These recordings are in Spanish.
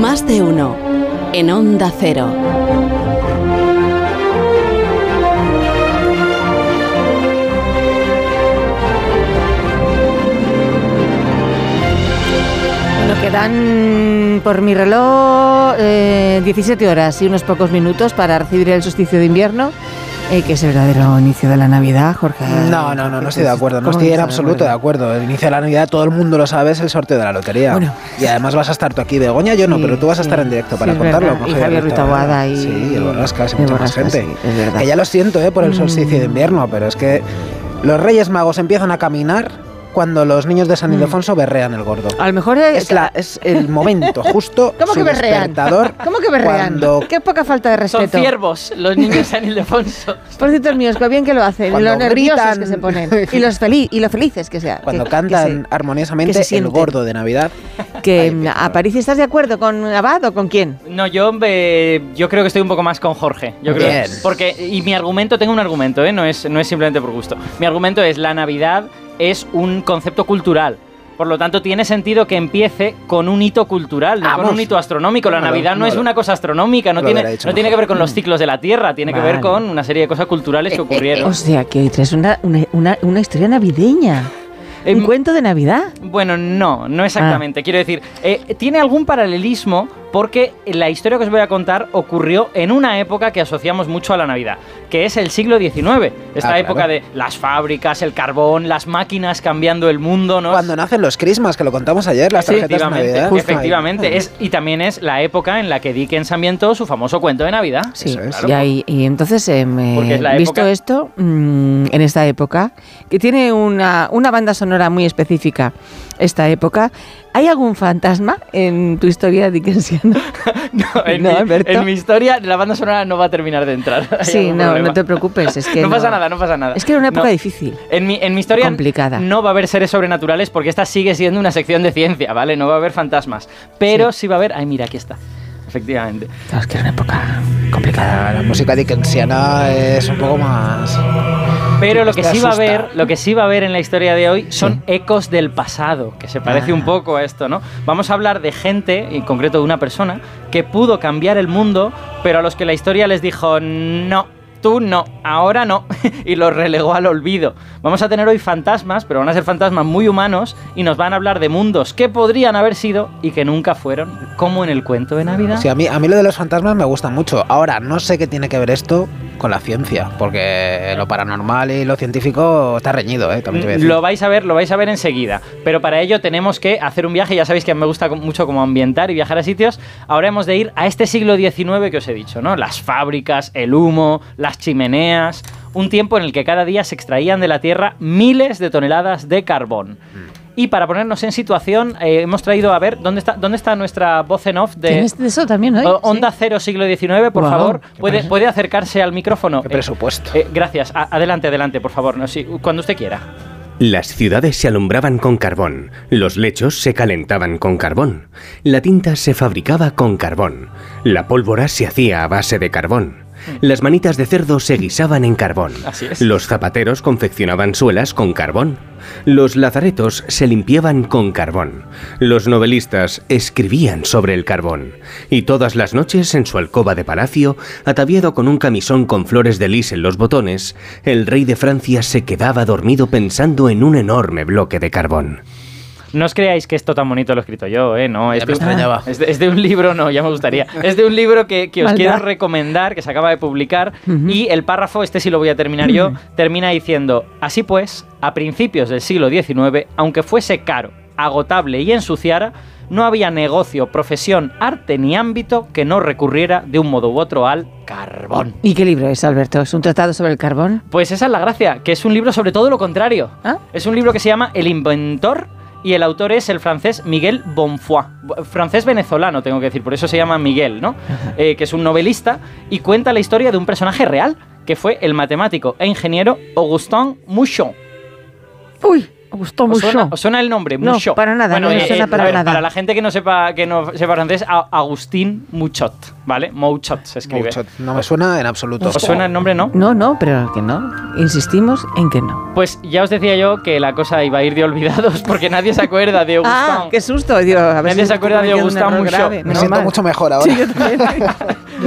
Más de uno. En Onda Cero. Bueno, quedan por mi reloj eh, 17 horas y unos pocos minutos para recibir el solsticio de invierno. Eh, que es el verdadero inicio de la Navidad, Jorge. No, no, no, no estoy de acuerdo. No estoy en absoluto de acuerdo. El inicio de la Navidad, todo el mundo lo sabe, es el sorteo de la lotería. Bueno. y además vas a estar tú aquí, Begoña, yo no, Sí, pero tú vas a estar en directo Sí, para contarlo. Y Javier Ruiz Taboada. Y- Sí, y el Borrascas y y mucha más gente. sí, es verdad. Que ya lo siento eh, por el solsticio de invierno, pero es que los Reyes Magos empiezan a caminar cuando los niños de San Ildefonso berrean el gordo. A lo mejor es, Es, la, es el momento justo. ¿Cómo que berrean? despertador, ¿Cómo que berrean? Cuando, Qué poca falta de Son respeto. ciervos los niños de San Ildefonso. Por cierto, míos, qué bien que lo hacen. Y Cuando lo nerviosos gritan. que se ponen. Y, los feliz, y lo felices que sean. cuando que- cantan que se- armoniosamente se el gordo de Navidad. Que, Ay, qué Aparici, ¿estás de acuerdo con Abad o con quién? No, yo, eh, yo creo que estoy un poco más con Jorge. Yo creo, porque y mi argumento, tengo un argumento, ¿eh? no, es, no es simplemente por gusto. Mi argumento es la Navidad es un concepto cultural. Por lo tanto, tiene sentido que empiece con un hito cultural, no con un hito astronómico. La No Navidad no, no es una cosa astronómica, no, tiene, no tiene que ver con los ciclos de la Tierra, tiene que ver con una serie de cosas culturales que ocurrieron. O sea, que hoy traes una, una, una, una historia navideña. Em, un cuento de Navidad. Bueno, no, no exactamente. Ah. Quiero decir, eh, tiene algún paralelismo porque la historia que os voy a contar ocurrió en una época que asociamos mucho a la Navidad, que es el siglo XIX. Esta Ah, claro. época de las fábricas, el carbón, las máquinas cambiando el mundo, ¿no? Cuando nacen los crismas, que lo contamos ayer, las tarjetas de efectivamente, Navidad. efectivamente. Es, y también es la época en la que Dickens ambientó su famoso cuento de Navidad. Sí, Eso es. y, ahí- y entonces, eh, Porque es la visto época- esto, mm, en esta época, que tiene una, una banda sonora muy específica, esta época, ¿hay algún fantasma en tu historia dickensiana? No, en, No, mi, Alberto. en mi historia la banda sonora no va a terminar de entrar. Sí, no, problema. no te preocupes, es que no, pasa nada, no pasa nada. Es que era una época No. difícil. En mi, en mi historia Complicada. no va a haber seres sobrenaturales porque esta sigue siendo una sección de ciencia, ¿vale? No va a haber fantasmas. Pero sí, va a haber... Ay, mira, aquí está. Efectivamente. Claro, es que era una época complicada. La música dickensiana es un poco más. Pero lo que sí va a haber, lo que sí va a haber en la historia de hoy son ecos del pasado, que se parece Ah. un poco a esto, ¿no? Vamos a hablar de gente, en concreto de una persona, que pudo cambiar el mundo, pero a los que la historia les dijo no. Tú no, ahora no, y los relegó al olvido. Vamos a tener hoy fantasmas, pero van a ser fantasmas muy humanos y nos van a hablar de mundos que podrían haber sido y que nunca fueron, como en el cuento de Navidad. Sí, a mí, a mí lo de los fantasmas me gusta mucho. Ahora, no sé qué tiene que ver esto con la ciencia, porque lo paranormal y lo científico está reñido, ¿eh? También te voy a decir. Lo vais a ver, lo vais a ver enseguida. Pero para ello tenemos que hacer un viaje. Ya sabéis que me gusta mucho como ambientar y viajar a sitios. Ahora hemos de ir a este siglo XIX que os he dicho, ¿no? Las fábricas, el humo, las chimeneas. Un tiempo en el que cada día se extraían de la tierra miles de toneladas de carbón. Y para ponernos en situación, eh, hemos traído a ver dónde está, dónde está nuestra voz en off de ¿Tienes de eso también hoy? Onda Cero siglo XIX, por favor. Puede, puede acercarse al micrófono. Qué Eh, presupuesto. eh, gracias. A- adelante, adelante, por favor. No, sí, cuando usted quiera. Las ciudades se alumbraban con carbón, los lechos se calentaban con carbón, la tinta se fabricaba con carbón, la pólvora se hacía a base de carbón, las manitas de cerdo se guisaban en carbón, Así es. los zapateros confeccionaban suelas con carbón, los lazaretos se limpiaban con carbón, los novelistas escribían sobre el carbón, y todas las noches en su alcoba de palacio, ataviado con un camisón con flores de lis en los botones, el rey de Francia se quedaba dormido pensando en un enorme bloque de carbón. No os creáis que esto tan bonito lo he escrito yo, ¿eh? No, es, de, extrañaba. es, de, es de un libro, no, ya me gustaría. Es de un libro que, que os Maldad. quiero recomendar, que se acaba de publicar, y el párrafo, este sí lo voy a terminar yo, termina diciendo, así pues, a principios del siglo XIX, aunque fuese caro, agotable y ensuciara, no había negocio, profesión, arte ni ámbito que no recurriera de un modo u otro al carbón. ¿Y qué libro es, Alberto? ¿Es un tratado sobre el carbón? Pues esa es la gracia, que es un libro sobre todo lo contrario. ¿Ah? Es un libro que se llama El inventor y el autor es el francés Miguel Bonfoy. Francés venezolano, tengo que decir, por eso se llama Miguel, ¿no? Eh, que es un novelista y cuenta la historia de un personaje real, que fue el matemático e ingeniero Augustin Mouchon. Uy, gustó ¿Os mucho. suena, suena el nombre? No, Muchot. para nada, no me suena para a ver, nada. Para la gente que no sepa, que no sepa francés, Agustín Muchot, ¿vale? Mouchot se escribe. Mucho. No me suena en absoluto. ¿Os suena el nombre, no? No, no, pero que no. Insistimos en que no. Pues ya os decía yo que la cosa iba a ir de olvidados porque nadie se acuerda de Augustin. Ah, qué susto. A ver Nadie si se acuerda de cometiendo un Augustin error Mucho. grave. Me siento mucho mejor ahora. Sí, yo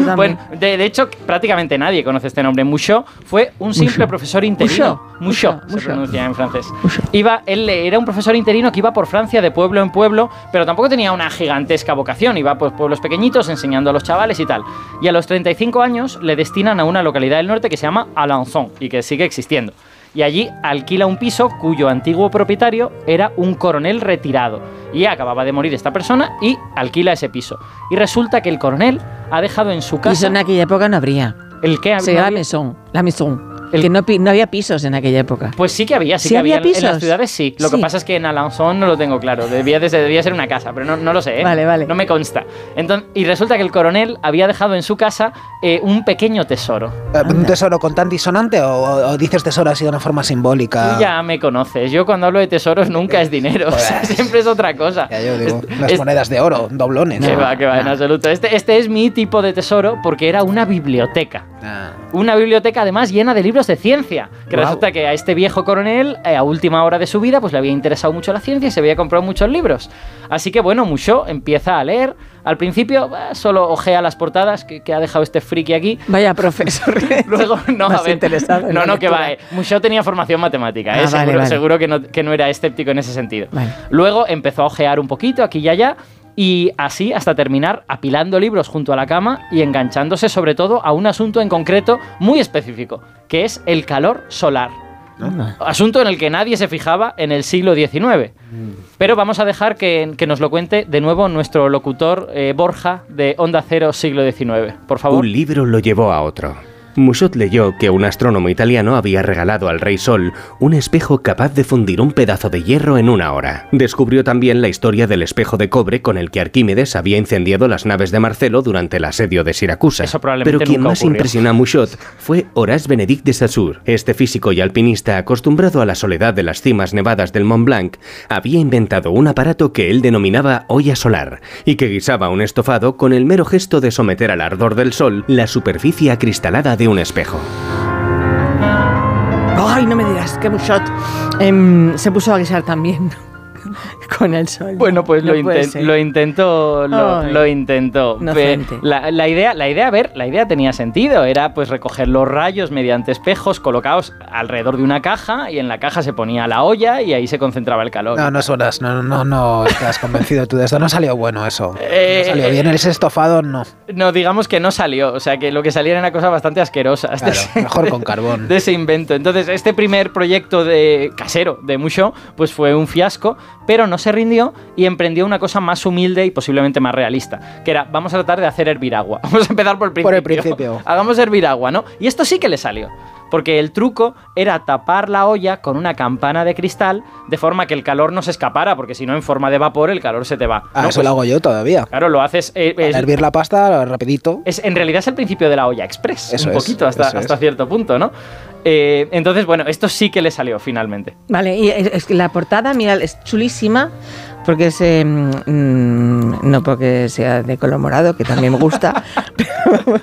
también. Bueno, de, de hecho, prácticamente nadie conoce este nombre. Mouchot fue un simple Mouchot. profesor interino. Mouchot. Mouchot, se pronuncia en francés. Iba, él era un profesor interino que iba por Francia de pueblo en pueblo, pero tampoco tenía una gigantesca vocación. Iba por pueblos pequeñitos enseñando a los chavales y tal. Y a los 35 años le destinan a una localidad del norte que se llama Alençon y que sigue existiendo. Y allí alquila un piso cuyo antiguo propietario era un coronel retirado. Y acababa de morir esta persona y alquila ese piso. Y resulta que el coronel ha dejado en su casa... en aquella época no habría. ¿El qué? Se llama Maison. La Maison. El- Que no, había pisos en aquella época. Pues sí que había, sí, ¿Sí que había había. En- En las pisos? ciudades sí. Lo que pasa es que en Alençon no lo tengo claro. Debía, de- debía ser una casa, pero no, no lo sé. ¿eh? Vale, vale. No me consta. Entonces, y resulta que el coronel había dejado en su casa eh, un pequeño tesoro. Eh, ¿Un tesoro con tan disonante o, o dices tesoro así de una forma simbólica? Tú ya me conoces. Yo cuando hablo de tesoros nunca es dinero. o sea, Pues- siempre es otra cosa. Ya yo digo, Es- las es- monedas de oro, doblones. Que ¿no? va, que va, en absoluto. Este, este es mi tipo de tesoro porque era una biblioteca. Ah. Una biblioteca además llena de libros de ciencia. Que resulta que a este viejo coronel, eh, a última hora de su vida, pues le había interesado mucho la ciencia y se había comprado muchos libros. Así que bueno, Mucho empieza a leer. Al principio bah, solo ojea las portadas que, que ha dejado este friki aquí. Vaya profesor. Luego, no, a ver, no, no, que va. eh. Mucho tenía formación matemática, Ah, eh, vale, seguro, vale. seguro que, no, que no era escéptico en ese sentido. Vale. Luego empezó a ojear un poquito aquí y allá. Y así hasta terminar apilando libros junto a la cama y enganchándose sobre todo a un asunto en concreto muy específico, que es el calor solar. Asunto en el que nadie se fijaba en el siglo XIX. Pero vamos a dejar que, que nos lo cuente de nuevo nuestro locutor eh, Borja de Onda Cero siglo XIX. Por favor. Un libro lo llevó a otro. Muchot leyó que un astrónomo italiano había regalado al rey Sol un espejo capaz de fundir un pedazo de hierro en una hora. Descubrió también la historia del espejo de cobre con el que Arquímedes había incendiado las naves de Marcelo durante el asedio de Siracusa. Pero quien más ocurrió. impresionó a Muchot fue Horace Benedict de Saussure. Este físico y alpinista, acostumbrado a la soledad de las cimas nevadas del Mont Blanc, había inventado un aparato que él denominaba olla solar y que guisaba un estofado con el mero gesto de someter al ardor del sol la superficie acristalada de un espejo. Ay, no me digas, que Bushot em, se puso a guisar también con el sol. Bueno, pues No lo, puede inten- ser. lo intentó, lo, Ay, lo intentó. La, la idea, la idea, a ver, la idea tenía sentido. Era pues recoger los rayos mediante espejos colocados alrededor de una caja y en la caja se ponía la olla y ahí se concentraba el calor. No, no suenas, no, no, no estás convencido tú de esto. No salió bueno eso. Eh, no salió bien. Ese estofado, no. No, digamos que no salió. O sea, que lo que salía era cosas bastante asquerosas. de Claro, ese- mejor con carbón. de ese invento. Entonces, este primer proyecto de casero de Mucho, pues fue un fiasco, pero no se rindió y emprendió una cosa más humilde y posiblemente más realista, que era, vamos a tratar de hacer hervir agua. Vamos a empezar por el principio. Por el principio. Hagamos hervir agua, ¿no? Y esto sí que le salió. Porque el truco era tapar la olla con una campana de cristal de forma que el calor no se escapara, porque si no, en forma de vapor, el calor se te va. Ah, ¿no? eso Pues, lo hago yo todavía. Claro, lo haces. eh, es- hervir la pasta rapidito. es, en realidad es el principio de la olla express, Eso un es, poquito, hasta, hasta cierto punto, ¿no? Eh, entonces, bueno, esto sí que le salió finalmente. Vale, y es, que la portada, mira, es chulísima, porque es. eh, mm, no porque sea de color morado, que también me gusta, pero vamos,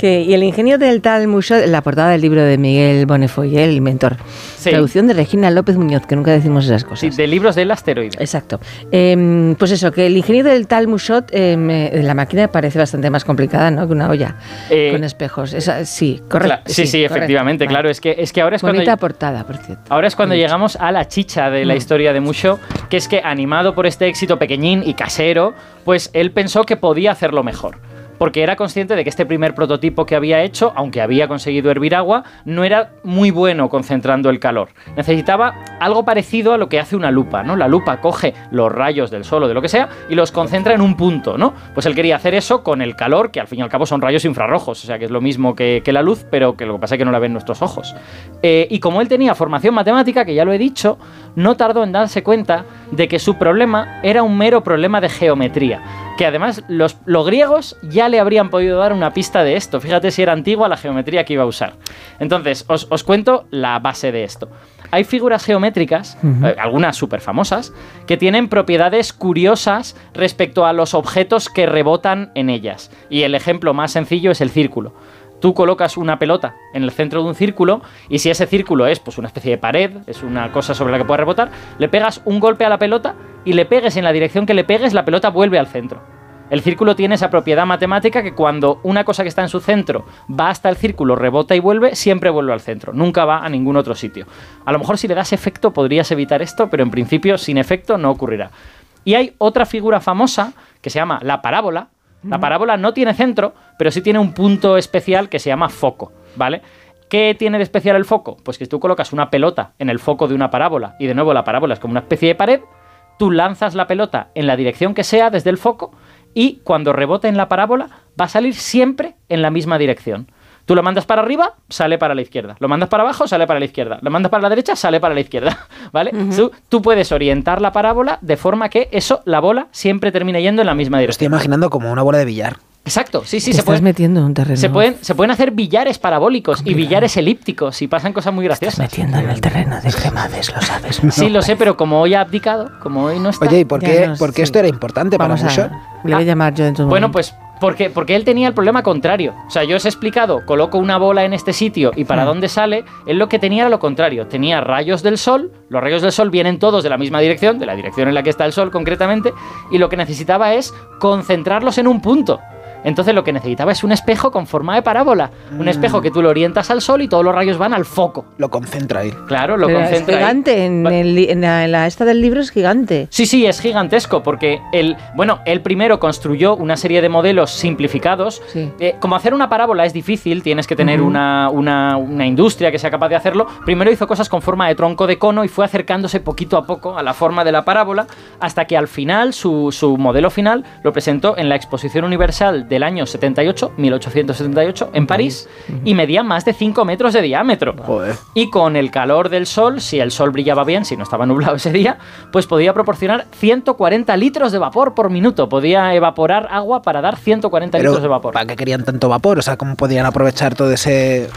que, y el ingenio del tal Mucho, la portada del libro de Miguel Bonefoy, el mentor. Sí. Traducción de Regina López Muñoz, que nunca decimos esas cosas. Sí, de libros del asteroide. Exacto. Em, pues eso, que el ingenio del tal Mushot, em, eh, la máquina parece bastante más complicada, ¿no? Que una olla Eh, con espejos. Esa- sí, correcto. Sí, sí, correcto. efectivamente, Vale. claro. Es que, es que ahora es Bonita cuando. portada, por cierto. Ahora es cuando llegamos a la chicha de la Mm. historia de Musho, que es que animado por este éxito pequeñín y casero, pues él pensó que podía hacerlo mejor. Porque era consciente de que este primer prototipo que había hecho, aunque había conseguido hervir agua, no era muy bueno concentrando el calor. Necesitaba algo parecido a lo que hace una lupa, ¿no? La lupa coge los rayos del sol o de lo que sea y los concentra en un punto, ¿no? Pues él quería hacer eso con el calor, que al fin y al cabo son rayos infrarrojos, o sea que es lo mismo que, la luz, pero que lo que pasa es que no la ven nuestros ojos. Eh, y como él tenía formación matemática, que ya lo he dicho, no tardó en darse cuenta de que su problema era un mero problema de geometría, que además los, los griegos ya le habrían podido dar una pista de esto. Fíjate si era antigua la geometría que iba a usar. Entonces, os, os cuento la base de esto. Hay figuras geométricas, eh, algunas súper famosas, que tienen propiedades curiosas respecto a los objetos que rebotan en ellas. Y el ejemplo más sencillo es el círculo tú colocas una pelota en el centro de un círculo y si ese círculo es pues una especie de pared, es una cosa sobre la que puede rebotar, le pegas un golpe a la pelota y le pegues en la dirección que le pegues, la pelota vuelve al centro. El círculo tiene esa propiedad matemática que cuando una cosa que está en su centro va hasta el círculo, rebota y vuelve, siempre vuelve al centro, nunca va a ningún otro sitio. A lo mejor si le das efecto podrías evitar esto, pero en principio sin efecto no ocurrirá. Y hay otra figura famosa que se llama la parábola, la parábola no tiene centro, pero sí tiene un punto especial que se llama foco, ¿vale? ¿Qué tiene de especial el foco? Pues que tú colocas una pelota en el foco de una parábola y de nuevo la parábola es como una especie de pared, tú lanzas la pelota en la dirección que sea desde el foco y cuando rebote en la parábola va a salir siempre en la misma dirección. Tú lo mandas para arriba, sale para la izquierda. Lo mandas para abajo, sale para la izquierda. Lo mandas para la derecha, sale para la izquierda. ¿Vale? tú, tú puedes orientar la parábola de forma que eso, la bola, siempre termine yendo en la misma Lo dirección. estoy imaginando como una bola de billar. Exacto, sí, sí, Te se estás pueden, metiendo en un terreno. se, pueden, se pueden hacer billares parabólicos y billares elípticos y pasan cosas muy Estás graciosas. metiendo en el terreno de cremades, lo sabes. Sí, lo sé, pero como hoy ha abdicado, como hoy no está. Oye, ¿y por qué, no por qué sé. esto era importante para Vamos Moonshot? a... Le voy a llamar yo dentro de un Bueno, momento. pues porque, porque él tenía el problema contrario. O sea, yo os he explicado, coloco una bola en este sitio y Hmm. para dónde sale, él lo que tenía era lo contrario. Tenía rayos del sol, los rayos del sol vienen todos de la misma dirección, de la dirección en la que está el sol concretamente, y lo que necesitaba es concentrarlos en un punto. Entonces lo que necesitaba es un espejo con forma de parábola. Un Hmm. espejo que tú lo orientas al sol y todos los rayos van al foco. Lo concentra ahí. Claro, lo Pero es concentra. ahí. gigante, en, el en la, en la esta del libro es gigante. Sí, sí, es gigantesco porque él, bueno, él primero construyó una serie de modelos simplificados. Sí. Eh, como hacer una parábola es difícil, tienes que tener una, una- una industria que sea capaz de hacerlo. Primero hizo cosas con forma de tronco de cono y fue acercándose poquito a poco a la forma de la parábola hasta que al final su, su modelo final lo presentó en la Exposición Universal del año 78, 1878, en París, y medía más de 5 metros de diámetro. Joder. Y con el calor del sol, si el sol brillaba bien, si no estaba nublado ese día, pues podía proporcionar 140 litros de vapor por minuto. Podía evaporar agua para dar 140 Pero, litros de vapor. ¿para qué querían tanto vapor? O sea, ¿cómo podían aprovechar todo ese...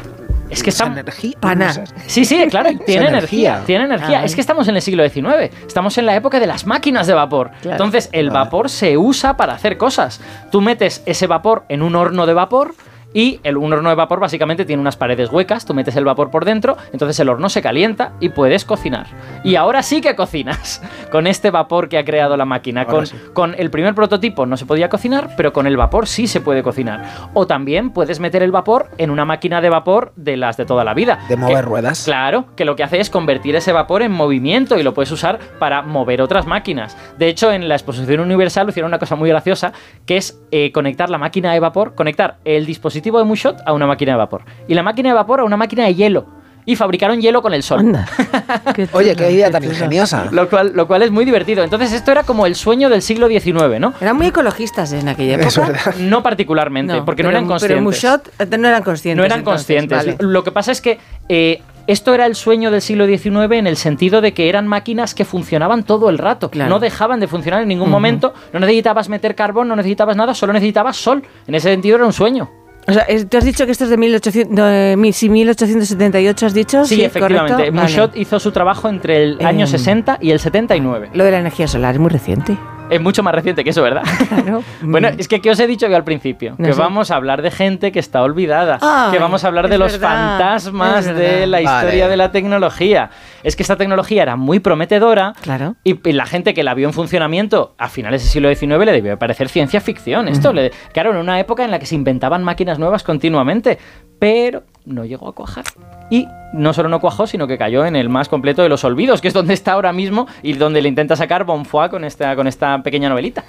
Es que están- energía? Pana. Sí, sí, claro, tiene energía. energía. Tiene energía. Ah. Es que estamos en el siglo XIX. Estamos en la época de las máquinas de vapor. Claro. Entonces, el vapor se usa para hacer cosas. Tú metes ese vapor en un horno de vapor. Y el, un horno de vapor básicamente tiene unas paredes huecas, tú metes el vapor por dentro, entonces el horno se calienta y puedes cocinar. Y ahora sí que cocinas con este vapor que ha creado la máquina. Con, sí. con el primer prototipo no se podía cocinar, pero con el vapor sí se puede cocinar. O también puedes meter el vapor en una máquina de vapor de las de toda la vida. De mover Que- ruedas. Claro, que lo que hace es convertir ese vapor en movimiento y lo puedes usar para mover otras máquinas. De hecho, en la exposición universal hicieron una cosa muy graciosa, que es eh, conectar la máquina de vapor, conectar el dispositivo de Moonshot a una máquina de vapor y la máquina de vapor a una máquina de hielo. Y fabricaron hielo con el sol. Anda. Qué Oye, qué idea tan ingeniosa. Lo cual, lo cual es muy divertido. Entonces, esto era como el sueño del siglo XIX, ¿no? Eran muy ecologistas en aquella época. Es verdad. No particularmente, porque no pero- eran conscientes. Pero Mushot eh, no eran conscientes. No eran entonces, conscientes. vale. Lo que pasa es que eh, esto era el sueño del siglo XIX en el sentido de que eran máquinas que funcionaban todo el rato. Claro. No dejaban de funcionar en ningún momento. No necesitabas meter carbón, no necesitabas nada, solo necesitabas sol. En ese sentido era un sueño. O sea, tú has dicho que esto es de 1800, de mil- sí, 1878, has dicho. Sí, efectivamente. correcto. Vale. Hizo su trabajo entre el año Em. 60 y el 79. Lo de la energía solar es muy reciente. Es mucho más reciente que eso, ¿verdad? Claro. Bueno, es que ¿qué os he dicho yo al principio? No que sé. vamos a hablar de gente que está olvidada. Ay, que vamos a hablar de los verdad, fantasmas de la historia Vale. de la tecnología. Es que esta tecnología era muy prometedora. Claro. Y, y la gente que la vio en funcionamiento a finales del siglo XIX le debió de parecer ciencia ficción. Esto, le, claro, en una época en la que se inventaban máquinas nuevas continuamente, pero no llegó a cuajar. Y no solo no cuajó, sino que cayó en el más completo de los olvidos, que es donde está ahora mismo y donde le intenta sacar Bonfoy con esta, con esta pequeña novelita.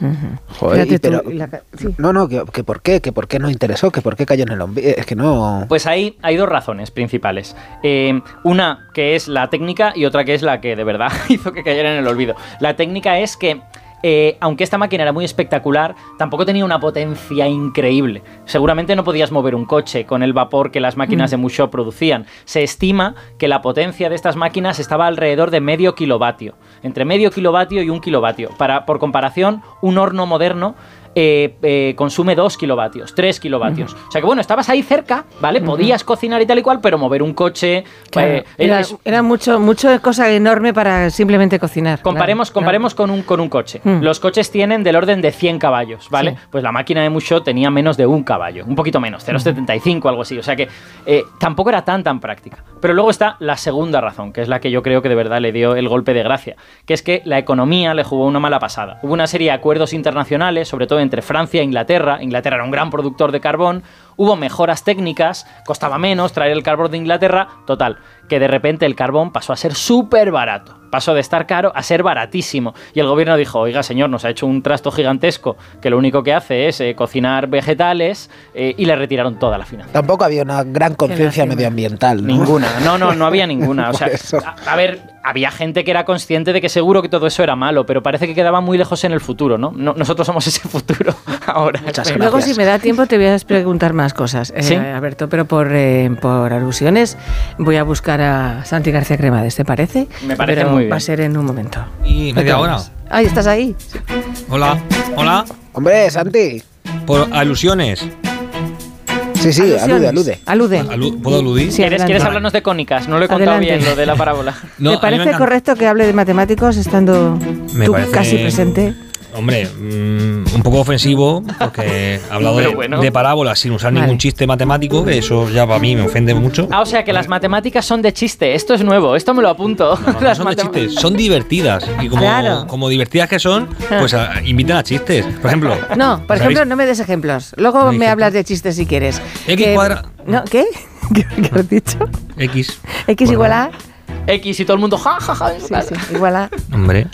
Joder, y pero... la sí. No, no, que, que por qué, que por qué no interesó, que por qué cayó en el olvido. Es que no... Pues ahí hay dos razones principales. Eh, una que es la técnica y otra que es la que de verdad hizo que cayera en el olvido. La técnica es que, eh, aunque esta máquina era muy espectacular, tampoco tenía una potencia increíble. Seguramente no podías mover un coche con el vapor que las máquinas de Mushot producían. Se estima que la potencia de estas máquinas estaba alrededor de medio kilovatio. Entre medio kilovatio y un kilovatio. Para, por comparación, un horno moderno eh, eh, consume 2 kilovatios, 3 kilovatios. O sea que bueno, estabas ahí cerca, ¿vale? Podías cocinar y tal y cual, pero mover un coche... Claro, eh, era, es- era mucho, mucho cosa enorme para simplemente cocinar. Comparemos, Claro, comparemos con, un, con un coche. Mm. Los coches tienen del orden de 100 caballos, ¿vale? Sí. Pues la máquina de Mucho tenía menos de un caballo, un poquito menos, 0,75 algo así. O sea que tampoco era tan tan práctica. Pero luego está la segunda razón, que es la que yo creo que de verdad le dio el golpe de gracia, que es que la economía le jugó una mala pasada. Hubo una serie de acuerdos internacionales, sobre todo entre Francia e Inglaterra. Inglaterra era un gran productor de carbón. Hubo mejoras técnicas, costaba menos traer el carbón de Inglaterra. Total, que de repente el carbón pasó a ser súper barato. Pasó de estar caro a ser baratísimo. Y el gobierno dijo, oiga señor, nos ha hecho un trasto gigantesco que lo único que hace es eh, cocinar vegetales eh, y le retiraron toda la financiación. Tampoco había una gran conciencia medioambiental. ¿no? Ninguna, no, no, no había ninguna. O sea, a, a ver, había gente que era consciente de que seguro que todo eso era malo, pero parece que quedaba muy lejos en el futuro, ¿no? No- nosotros somos ese futuro ahora. Muchas Luego, si me da tiempo, te voy a preguntar más cosas, eh, ¿Sí? Alberto, pero por, eh, por alusiones voy a buscar a Santi García Cremades, ¿te parece? Me parece Pero muy bien. Va a ser en un momento. Y media hora. Ay, ¿estás ahí? Hola, hola. Hombre, Santi. Por alusiones. Sí, sí, alude, Alusiones. alude. Alude. Alu- ¿Puedo aludir? Sí, ¿Quieres, adelante. ¿Quieres hablarnos de cónicas? No lo he contado Adelante. bien, lo de la parábola. No, ¿Te me parece correcto que hable de matemáticos estando Me tú parece- casi presente? Hombre, mm, un poco ofensivo porque he hablado de, bueno. de parábolas sin usar Vale. ningún chiste matemático, que eso ya para mí me ofende mucho. Ah, o sea que las matemáticas son de chiste. Esto es nuevo, esto me lo apunto. No, no Las son de chistes, son divertidas. Y como, Claro. como divertidas que son, Ah. pues a- invitan a chistes. Por ejemplo. No, por ¿sabéis? ejemplo, no me des ejemplos. Luego me hablas de chistes si quieres. X Que- cuadra- No, ¿Qué? ¿Qué, qué has dicho? X. X igual a... X y todo el mundo ja, ja, ja. Sí, sí, igual a... Hombre.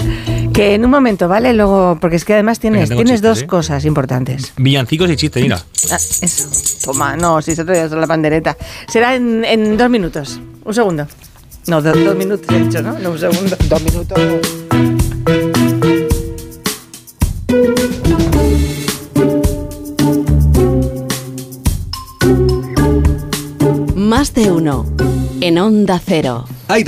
Que en un momento, ¿vale? Luego, porque es que además tienes, tienes chistes, dos ¿eh? cosas importantes. Villancicos y chistes, mira. Ah, eso. Toma, no, si se trae la pandereta. Será en, en dos minutos. Un segundo. No, do- dos minutos he dicho, ¿no? No, un segundo. Dos minutos. Más de uno. En Onda Cero.